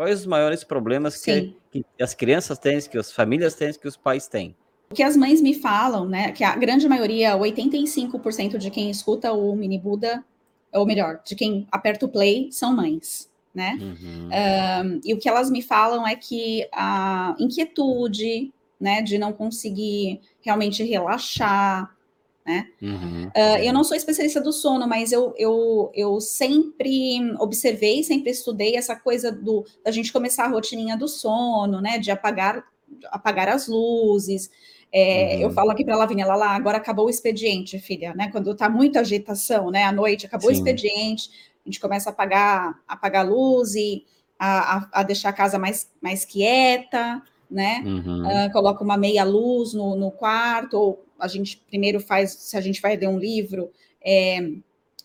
Quais os maiores problemas que, que, as crianças têm, que as famílias têm, que os pais têm? O que as mães me falam, né, que a grande maioria, 85% de quem escuta o Mini Buda, ou melhor, de quem aperta o play, são mães, né? Uhum. Um, e o que elas me falam é que a inquietude, né, de não conseguir realmente relaxar, né? Uhum. Uh, eu não sou especialista do sono, mas eu, eu, eu sempre observei, sempre estudei essa coisa do da gente começar a rotininha do sono, né? De apagar, apagar as luzes. É, uhum. Eu falo aqui para a Lavínia, lá, lá, agora acabou o expediente, filha, né? Quando está muita agitação, né? À noite, acabou Sim. o expediente, a gente começa a apagar, apagar a luz e a, a, a deixar a casa mais, mais quieta, né? Uhum. Uh, coloca uma meia luz no, no quarto, ou a gente primeiro faz, se a gente vai ler um livro, é,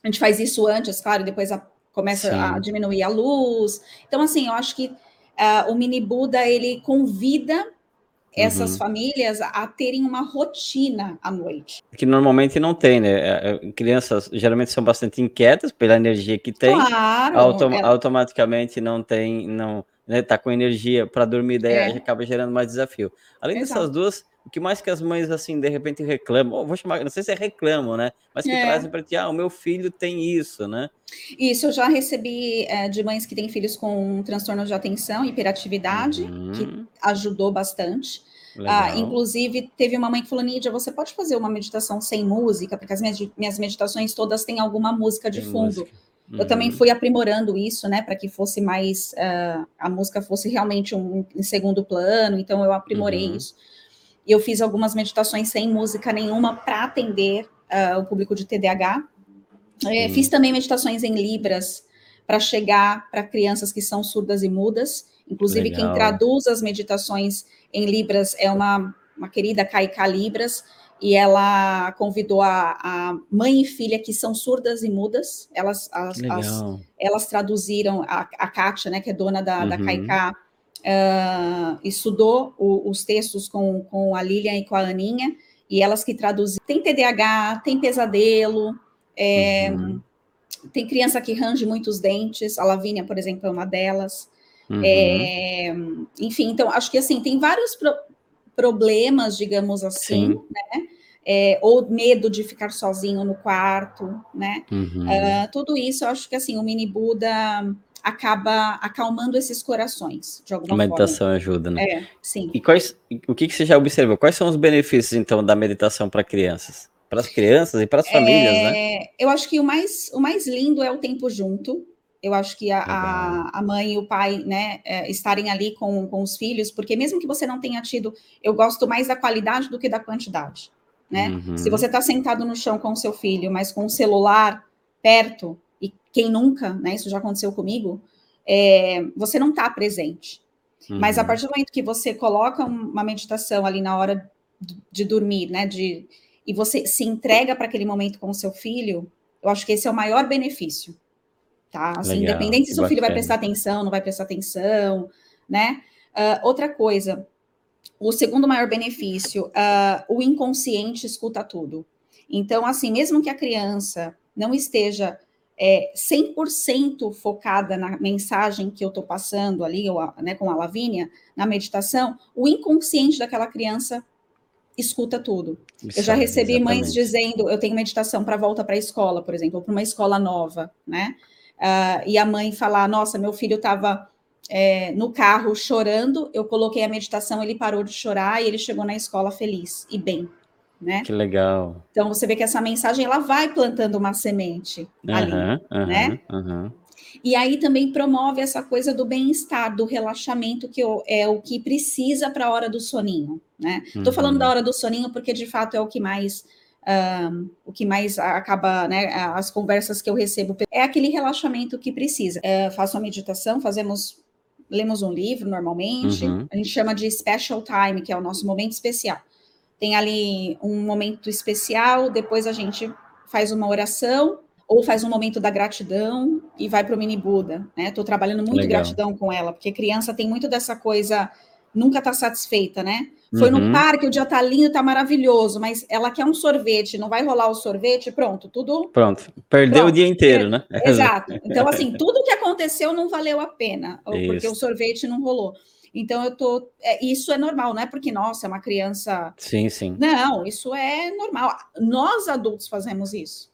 a gente faz isso antes, claro, depois a, começa Sim. a diminuir a luz. Então, assim, eu acho que uh, o mini Buda ele convida essas uhum. famílias a terem uma rotina à noite. Que normalmente não tem, né? É, é, crianças geralmente são bastante inquietas pela energia que tem. Claro. Autom ela... Automaticamente não tem, não, né? Tá com energia para dormir, daí é. acaba gerando mais desafio. Além Exato. dessas duas, o que mais que as mães, assim, de repente reclamam, vou chamar, não sei se é reclamam, né? Mas que é. trazem para ti, ah, o meu filho tem isso, né? Isso, eu já recebi é, de mães que têm filhos com transtorno de atenção, hiperatividade, uhum. que ajudou bastante. Ah, inclusive, teve uma mãe que falou, Nídia, você pode fazer uma meditação sem música? Porque as minhas, minhas meditações todas têm alguma música de tem fundo. Música. Uhum. Eu também uhum. fui aprimorando isso, né, para que fosse mais, uh, a música fosse realmente um, em segundo plano, então eu aprimorei uhum. isso. E eu fiz algumas meditações sem música nenhuma para atender uh, o público de TDAH. É, fiz também meditações em Libras para chegar para crianças que são surdas e mudas. Inclusive, Legal. quem traduz as meditações em Libras é uma, uma querida Caica Libras, e ela convidou a, a, mãe e filha que são surdas e mudas. Elas, as, as, elas traduziram, a, a Kátia, né, que é dona da, uhum. da uh, estudou o, os textos com, com a Lilian e com a Aninha, e elas que traduzem. Tem TDAH, tem pesadelo, é, uhum. tem criança que range muitos dentes, a Lavínia, por exemplo, é uma delas. Uhum. É, enfim, então acho que assim tem vários pro, problemas, digamos assim, Sim. né? É, ou medo de ficar sozinho no quarto, né? Uhum. Uh, tudo isso, eu acho que assim o mini Buda acaba acalmando esses corações, de alguma a meditação forma. ajuda, né? É, sim. E quais, o que, que você já observou? Quais são os benefícios, então, da meditação para crianças? Para as crianças e para as famílias, é, né? Eu acho que o mais, o mais lindo é o tempo junto. Eu acho que a, a, a mãe e o pai, né, é, estarem ali com, com os filhos, porque mesmo que você não tenha tido, eu gosto mais da qualidade do que da quantidade, né? Uhum. Se você está sentado no chão com o seu filho, mas com o celular perto, e quem nunca, né? Isso já aconteceu comigo, é, você não está presente. Uhum. Mas a uhum. partir do momento que você coloca uma meditação ali na hora de dormir, né? De, e você se entrega para aquele momento com o seu filho, eu acho que esse é o maior benefício. Tá? Assim, Legal, independente se seu filho vai prestar atenção, não vai prestar atenção, né? Uh, outra coisa, o segundo maior benefício, uh, o inconsciente escuta tudo. Então, assim, mesmo que a criança não esteja é, 100% focada na mensagem que eu estou passando ali, ou, né, com a Lavínia, na meditação, o inconsciente daquela criança escuta tudo. Isso, eu já recebi exatamente. mães dizendo, eu tenho meditação para volta para a escola, por exemplo, ou para uma escola nova, né? Uh, e a mãe falar, nossa, meu filho estava é, no carro chorando, eu coloquei a meditação, ele parou de chorar e ele chegou na escola feliz e bem né? Que legal. Então você vê que essa mensagem ela vai plantando uma semente uhum, ali, uhum, né? Uhum. E aí também promove essa coisa do bem-estar, do relaxamento, que é o que precisa para a hora do soninho, né? Estou falando da uhum. hora do soninho porque de fato é o que mais um, o que mais acaba, né? As conversas que eu recebo é aquele relaxamento que precisa. É, faço a meditação, fazemos lemos um livro normalmente, uhum. a gente chama de special time, que é o nosso momento especial tem ali um momento especial, depois a gente faz uma oração ou faz um momento da gratidão e vai para o mini Buda, né? Estou trabalhando muito Legal. gratidão com ela, porque criança tem muito dessa coisa nunca está satisfeita, né? Foi uhum. no parque, o dia tá lindo, tá maravilhoso, mas ela quer um sorvete, não vai rolar o sorvete, pronto, tudo. Pronto, perdeu pronto. o dia inteiro, né? Exato. Então, assim, tudo que aconteceu não valeu a pena, isso. porque o sorvete não rolou. Então, eu tô. É, isso é normal, não é porque, nossa, é uma criança. Sim, sim. Não, isso é normal. Nós adultos fazemos isso.